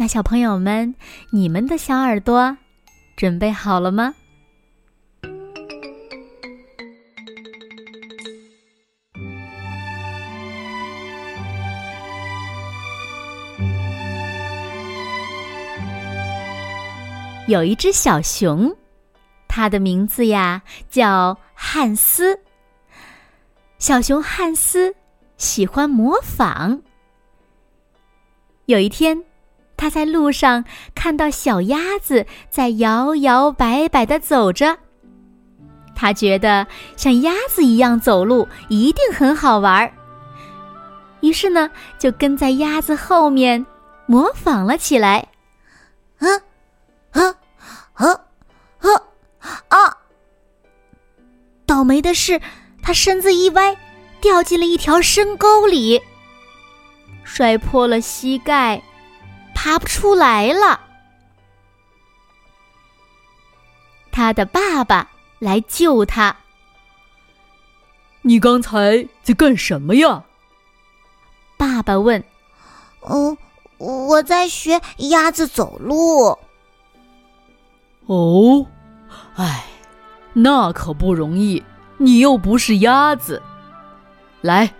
那小朋友们，你们的小耳朵准备好了吗？有一只小熊，它的名字呀叫汉斯。小熊汉斯喜欢模仿。有一天。他在路上看到小鸭子在摇摇摆摆的走着，他觉得像鸭子一样走路一定很好玩儿。于是呢，就跟在鸭子后面模仿了起来。啊啊啊啊，啊！倒霉的是，他身子一歪，掉进了一条深沟里，摔破了膝盖。爬不出来了，他的爸爸来救他。你刚才在干什么呀？爸爸问。哦，我在学鸭子走路。哦，哎，那可不容易，你又不是鸭子。来，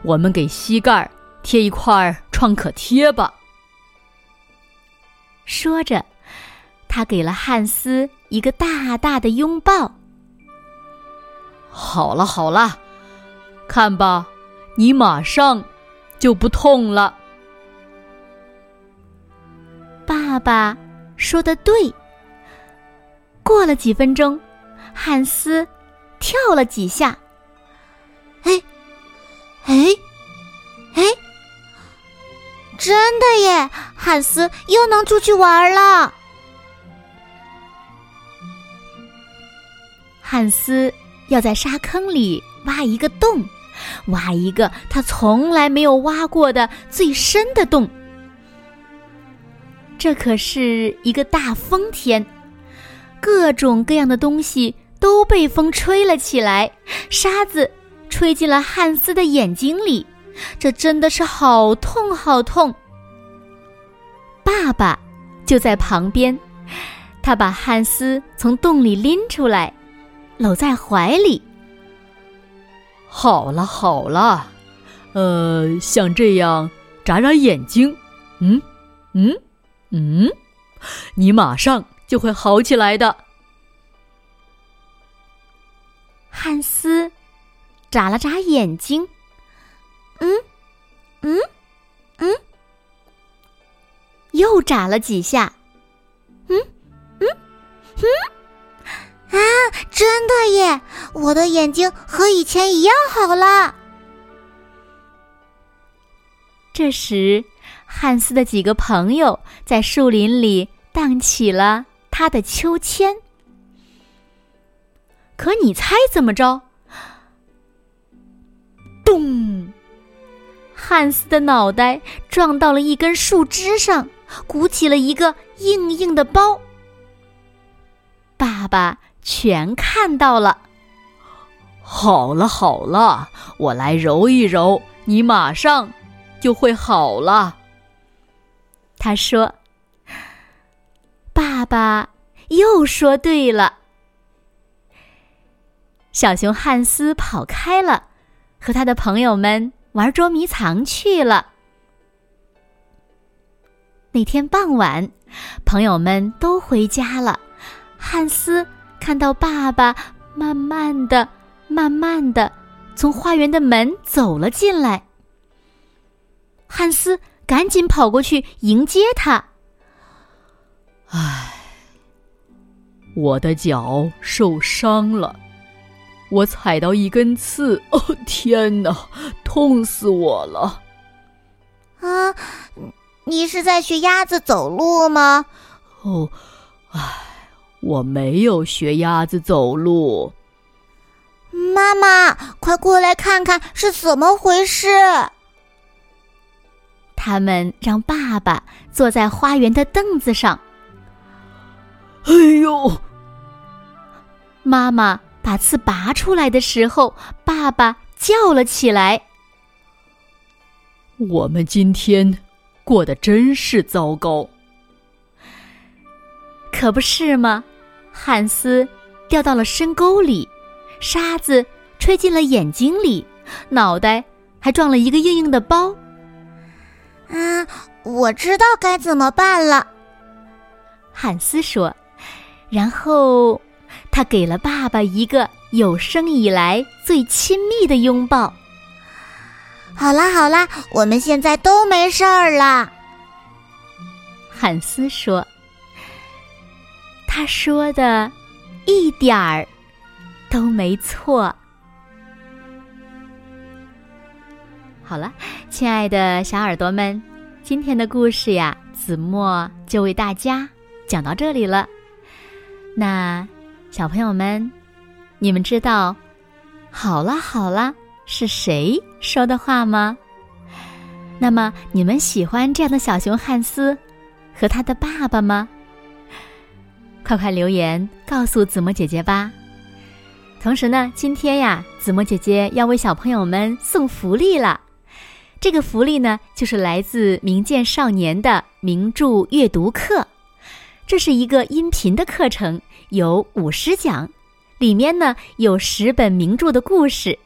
我们给膝盖贴一块创可贴吧。说着，他给了汉斯一个大大的拥抱。好了好了，看吧，你马上就不痛了。爸爸说的对。过了几分钟，汉斯跳了几下，哎，哎，哎。真的耶，汉斯又能出去玩了。汉斯要在沙坑里挖一个洞，挖一个他从来没有挖过的最深的洞。这可是一个大风天，各种各样的东西都被风吹了起来，沙子吹进了汉斯的眼睛里。这真的是好痛好痛！爸爸就在旁边，他把汉斯从洞里拎出来，搂在怀里。好了好了，呃，像这样眨眨眼睛，嗯嗯嗯，你马上就会好起来的。汉斯眨了眨眼睛。嗯，嗯，嗯，又眨了几下，嗯，嗯，嗯，啊，真的耶！我的眼睛和以前一样好了。这时，汉斯的几个朋友在树林里荡起了他的秋千。可你猜怎么着？咚！汉斯的脑袋撞到了一根树枝上，鼓起了一个硬硬的包。爸爸全看到了。好了好了，我来揉一揉，你马上就会好了。他说：“爸爸又说对了。”小熊汉斯跑开了，和他的朋友们。玩捉迷藏去了。那天傍晚，朋友们都回家了。汉斯看到爸爸慢慢的、慢慢的从花园的门走了进来。汉斯赶紧跑过去迎接他。唉，我的脚受伤了。我踩到一根刺，哦天哪，痛死我了！啊，你是在学鸭子走路吗？哦，唉，我没有学鸭子走路。妈妈，快过来看看是怎么回事。他们让爸爸坐在花园的凳子上。哎呦！妈妈把刺拔出来的时候，爸爸叫了起来。我们今天过得真是糟糕，可不是吗？汉斯掉到了深沟里，沙子吹进了眼睛里，脑袋还撞了一个硬硬的包。啊，我知道该怎么办了，汉斯说。然后，他给了爸爸一个有生以来最亲密的拥抱。好啦好啦，我们现在都没事儿了。汉斯说：“他说的，一点儿都没错。”好了，亲爱的小耳朵们，今天的故事呀，子墨就为大家讲到这里了。那小朋友们，你们知道“好啦好啦”是谁说的话吗？那么你们喜欢这样的小熊汉斯和他的爸爸吗？快快留言告诉子墨姐姐吧。同时呢，今天呀，子墨姐姐要为小朋友们送福利了。这个福利呢，就是来自名剑少年的名著阅读课。这是一个音频的课程，有五十讲，里面呢有十本名著的故事。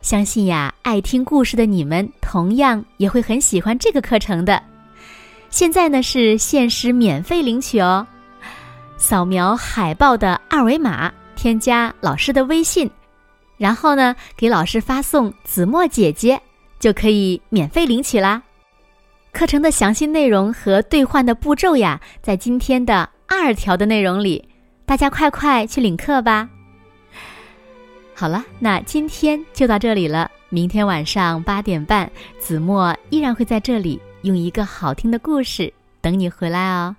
相信呀，爱听故事的你们同样也会很喜欢这个课程的。现在呢是限时免费领取哦，扫描海报的二维码，添加老师的微信，然后呢给老师发送“子墨姐姐”。就可以免费领取啦！课程的详细内容和兑换的步骤呀，在今天的二条的内容里，大家快快去领课吧。好了，那今天就到这里了。明天晚上八点半，子墨依然会在这里用一个好听的故事等你回来哦。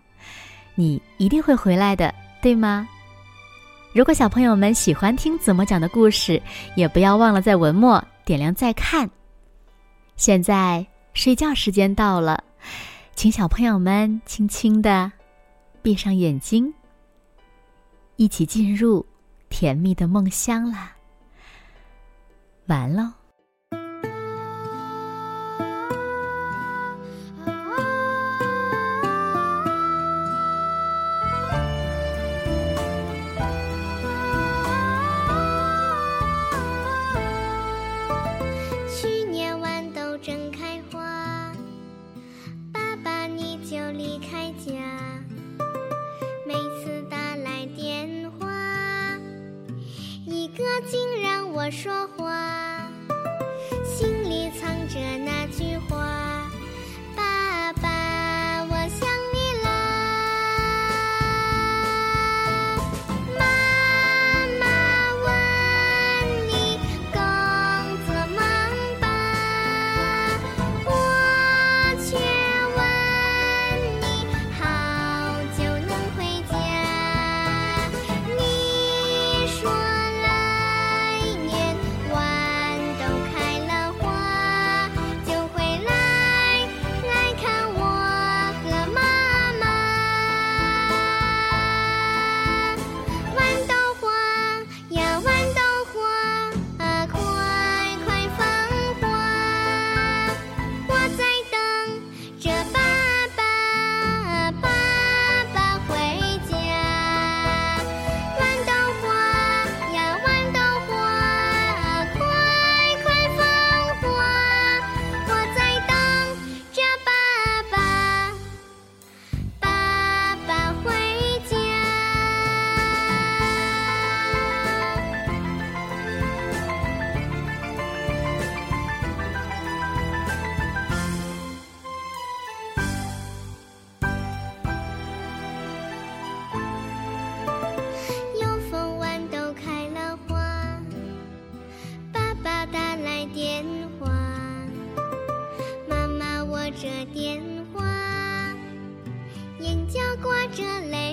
你一定会回来的，对吗？如果小朋友们喜欢听子墨讲的故事，也不要忘了在文末点亮再看。现在睡觉时间到了，请小朋友们轻轻的闭上眼睛，一起进入甜蜜的梦乡啦。完喽。电话眼角挂着泪